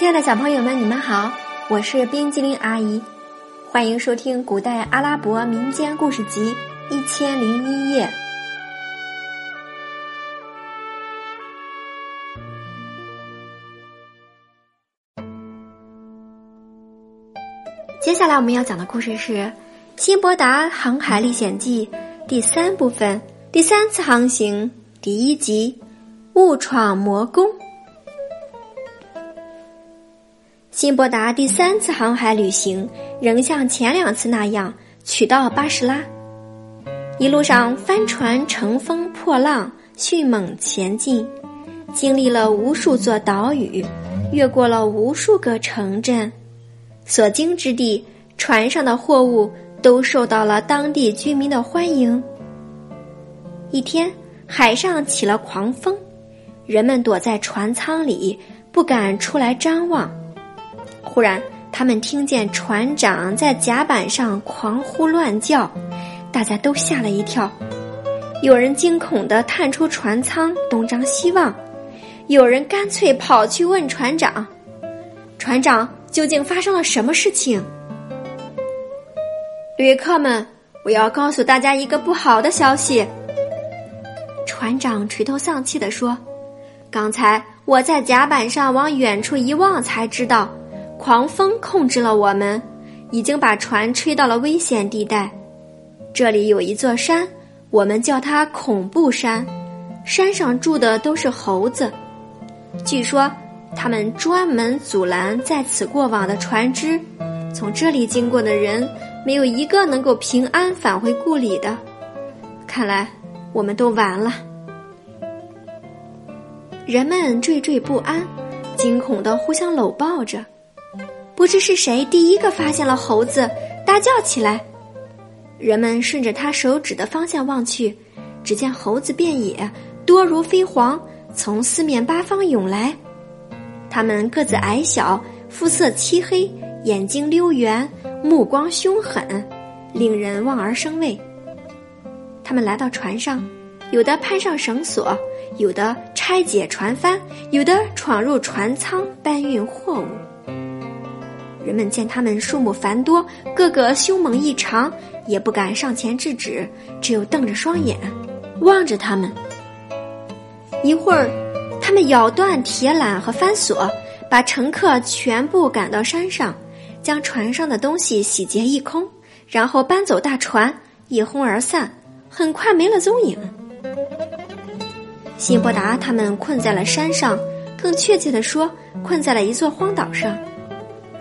亲爱的小朋友们，你们好，我是冰激凌阿姨，欢迎收听古代阿拉伯民间故事集《一千零一夜》。接下来我们要讲的故事是《辛伯达航海历险记》第三部分第三次航行第一集《误闯魔宫》。辛伯达第三次航海旅行仍像前两次那样取到巴士拉，一路上帆船乘风破浪，迅猛前进，经历了无数座岛屿，越过了无数个城镇。所经之地，船上的货物都受到了当地居民的欢迎。一天，海上起了狂风，人们躲在船舱里，不敢出来张望。忽然，他们听见船长在甲板上狂呼乱叫，大家都吓了一跳。有人惊恐地探出船舱，东张西望；有人干脆跑去问船长：“船长。”究竟发生了什么事情？旅客们，我要告诉大家一个不好的消息。船长垂头丧气地说：“刚才我在甲板上往远处一望，才知道狂风控制了我们，已经把船吹到了危险地带。这里有一座山，我们叫它恐怖山，山上住的都是猴子，据说。”他们专门阻拦在此过往的船只，从这里经过的人没有一个能够平安返回故里的。看来我们都完了。人们惴惴不安，惊恐的互相搂抱着。不知是谁第一个发现了猴子，大叫起来。人们顺着他手指的方向望去，只见猴子遍野，多如飞蝗，从四面八方涌来。他们个子矮小，肤色漆黑，眼睛溜圆，目光凶狠，令人望而生畏。他们来到船上，有的攀上绳索，有的拆解船帆，有的闯入船舱搬运货物。人们见他们数目繁多，个个凶猛异常，也不敢上前制止，只有瞪着双眼望着他们。一会儿。他们咬断铁缆和帆索，把乘客全部赶到山上，将船上的东西洗劫一空，然后搬走大船，一哄而散，很快没了踪影。辛伯达他们困在了山上，更确切地说，困在了一座荒岛上。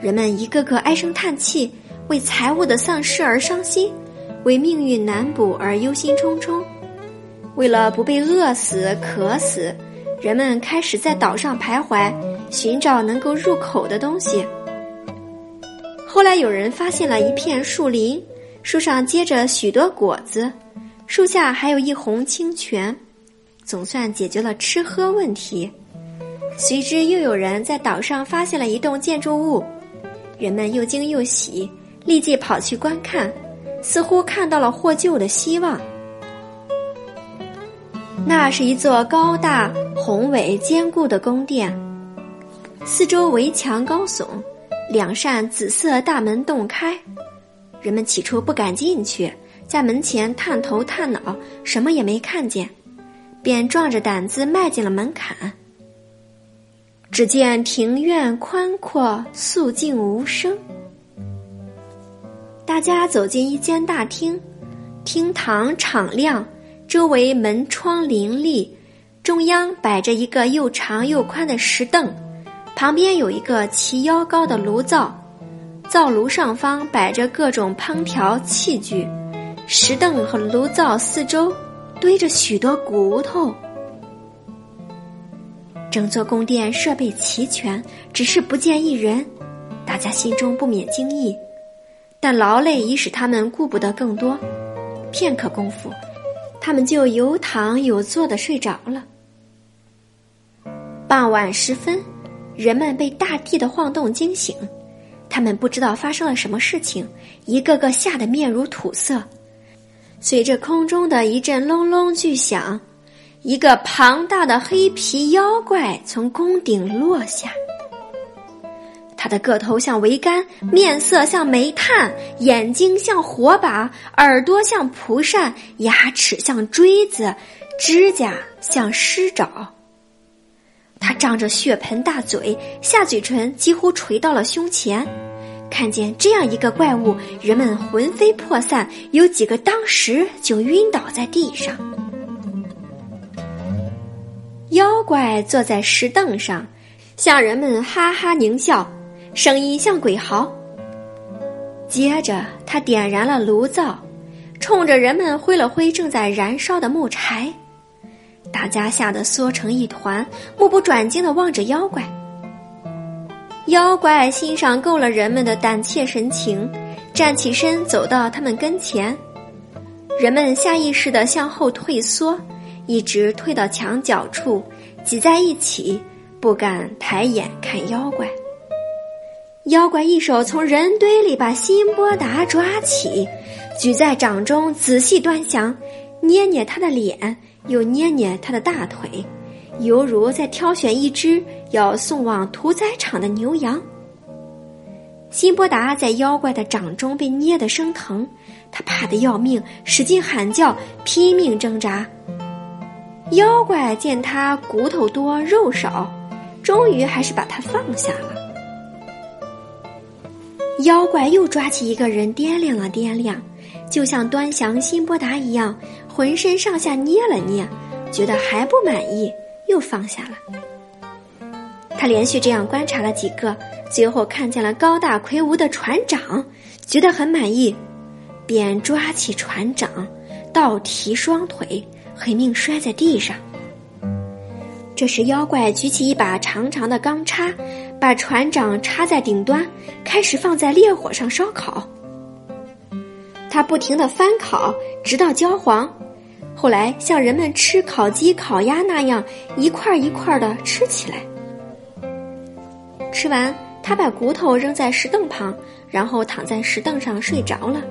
人们一个个唉声叹气，为财物的丧失而伤心，为命运难卜而忧心忡忡，为了不被饿死、渴死。人们开始在岛上徘徊，寻找能够入口的东西。后来有人发现了一片树林，树上结着许多果子，树下还有一泓清泉，总算解决了吃喝问题。随之又有人在岛上发现了一栋建筑物，人们又惊又喜，立即跑去观看，似乎看到了获救的希望。那是一座高大、宏伟、坚固的宫殿，四周围墙高耸，两扇紫色大门洞开。人们起初不敢进去，在门前探头探脑，什么也没看见，便壮着胆子迈进了门槛。只见庭院宽阔，肃静无声。大家走进一间大厅，厅堂敞亮。周围门窗林立，中央摆着一个又长又宽的石凳，旁边有一个齐腰高的炉灶，灶炉上方摆着各种烹调器具，石凳和炉灶四周堆着许多骨头。整座宫殿设备齐全，只是不见一人，大家心中不免惊异，但劳累已使他们顾不得更多，片刻功夫。他们就有躺有坐的睡着了。傍晚时分，人们被大地的晃动惊醒，他们不知道发生了什么事情，一个个吓得面如土色。随着空中的一阵隆隆巨响，一个庞大的黑皮妖怪从宫顶落下。他的个头像桅杆，面色像煤炭，眼睛像火把，耳朵像蒲扇，牙齿像锥子，指甲像狮爪。他张着血盆大嘴，下嘴唇几乎垂到了胸前。看见这样一个怪物，人们魂飞魄散，有几个当时就晕倒在地上。妖怪坐在石凳上，向人们哈哈狞笑，声音像鬼嚎。接着，他点燃了炉灶，冲着人们挥了挥正在燃烧的木柴，大家吓得缩成一团，目不转睛的望着妖怪。妖怪欣赏够了人们的胆怯神情，站起身走到他们跟前，人们下意识的向后退缩。一直退到墙角处，挤在一起，不敢抬眼看妖怪。妖怪一手从人堆里把辛波达抓起，举在掌中，仔细端详，捏捏他的脸，又捏捏他的大腿，犹如在挑选一只要送往屠宰场的牛羊。辛波达在妖怪的掌中被捏得生疼，他怕得要命，使劲喊叫，拼命挣扎。妖怪见他骨头多肉少，终于还是把他放下了。妖怪又抓起一个人掂量了掂量，就像端详辛波达一样，浑身上下捏了捏，觉得还不满意，又放下了。他连续这样观察了几个，最后看见了高大魁梧的船长，觉得很满意，便抓起船长，倒提双腿。狠命摔在地上。这时，妖怪举起一把长长的钢叉，把船长插在顶端，开始放在烈火上烧烤。他不停的翻烤，直到焦黄。后来，像人们吃烤鸡、烤鸭那样，一块一块的吃起来。吃完，他把骨头扔在石凳旁，然后躺在石凳上睡着了。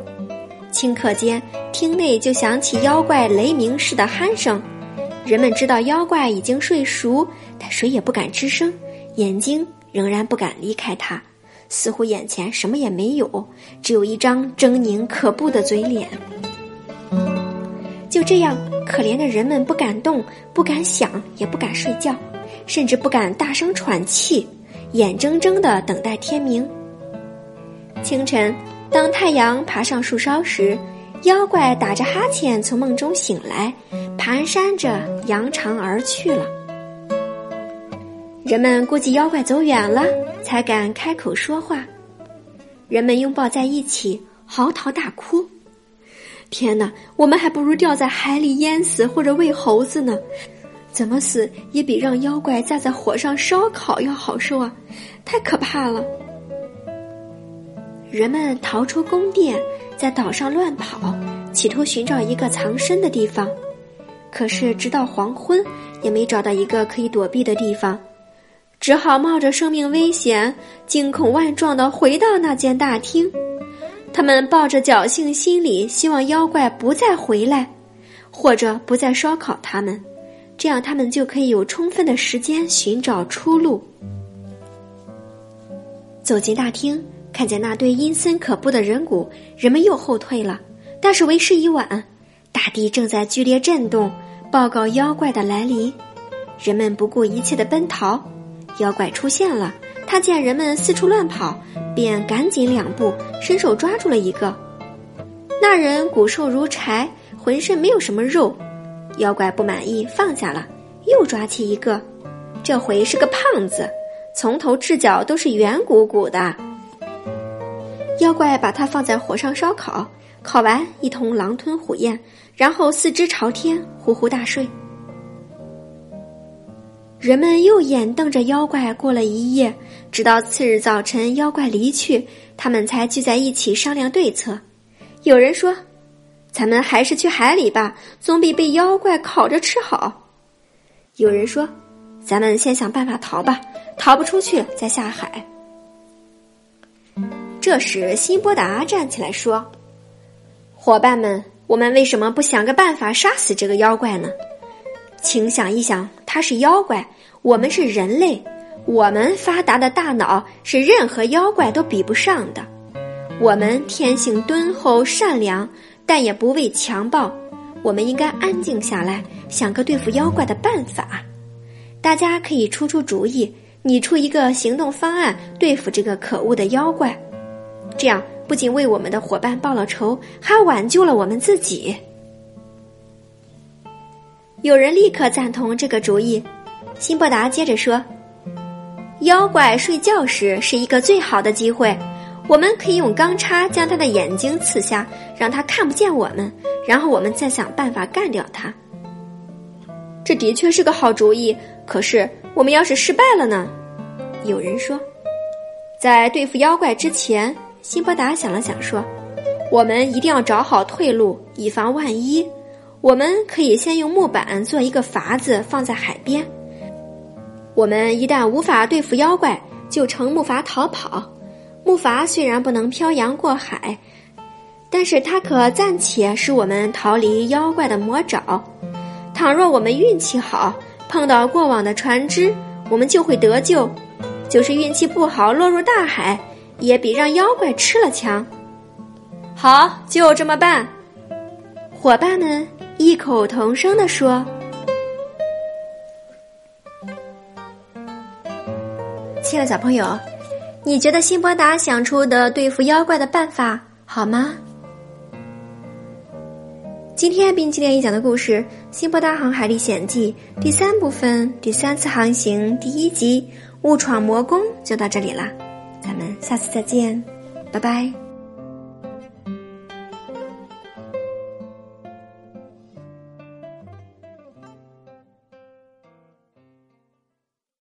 顷刻间，厅内就响起妖怪雷鸣似的鼾声。人们知道妖怪已经睡熟，但谁也不敢吱声，眼睛仍然不敢离开他，似乎眼前什么也没有，只有一张狰狞可怖的嘴脸。就这样，可怜的人们不敢动，不敢想，也不敢睡觉，甚至不敢大声喘气，眼睁睁的等待天明。清晨。当太阳爬上树梢时，妖怪打着哈欠从梦中醒来，蹒跚着扬长而去了。人们估计妖怪走远了，才敢开口说话。人们拥抱在一起，嚎啕大哭。天哪，我们还不如掉在海里淹死，或者喂猴子呢！怎么死也比让妖怪架在火上烧烤要好受啊！太可怕了。人们逃出宫殿，在岛上乱跑，企图寻找一个藏身的地方。可是直到黄昏，也没找到一个可以躲避的地方，只好冒着生命危险，惊恐万状的回到那间大厅。他们抱着侥幸心理，希望妖怪不再回来，或者不再烧烤他们，这样他们就可以有充分的时间寻找出路。走进大厅。看见那堆阴森可怖的人骨，人们又后退了。但是为时已晚，大地正在剧烈震动，报告妖怪的来临。人们不顾一切的奔逃，妖怪出现了。他见人们四处乱跑，便赶紧两步，伸手抓住了一个。那人骨瘦如柴，浑身没有什么肉。妖怪不满意，放下了，又抓起一个。这回是个胖子，从头至脚都是圆鼓鼓的。妖怪把它放在火上烧烤，烤完一同狼吞虎咽，然后四肢朝天，呼呼大睡。人们又眼瞪着妖怪过了一夜，直到次日早晨，妖怪离去，他们才聚在一起商量对策。有人说：“咱们还是去海里吧，总比被妖怪烤着吃好。”有人说：“咱们先想办法逃吧，逃不出去再下海。”这时，辛波达站起来说：“伙伴们，我们为什么不想个办法杀死这个妖怪呢？请想一想，他是妖怪，我们是人类，我们发达的大脑是任何妖怪都比不上的。我们天性敦厚善良，但也不畏强暴。我们应该安静下来，想个对付妖怪的办法。大家可以出出主意，拟出一个行动方案，对付这个可恶的妖怪。这样不仅为我们的伙伴报了仇，还挽救了我们自己。有人立刻赞同这个主意。辛伯达接着说：“妖怪睡觉时是一个最好的机会。”我们可以用钢叉将他的眼睛刺瞎，让他看不见我们，然后我们再想办法干掉他。这的确是个好主意。可是我们要是失败了呢？有人说，在对付妖怪之前，辛伯达想了想说：“我们一定要找好退路，以防万一。我们可以先用木板做一个筏子放在海边。我们一旦无法对付妖怪，就乘木筏逃跑。”木筏虽然不能漂洋过海，但是它可暂且使我们逃离妖怪的魔爪。倘若我们运气好，碰到过往的船只，我们就会得救；就是运气不好，落入大海，也比让妖怪吃了强。好，就这么办！伙伴们异口同声地说：“亲爱的小朋友。”你觉得辛伯达想出的对付妖怪的办法好吗？今天冰淇淋一讲的故事《辛伯达航海历险记》第三部分第三次航行第一集误闯魔宫就到这里啦，咱们下次再见，拜拜。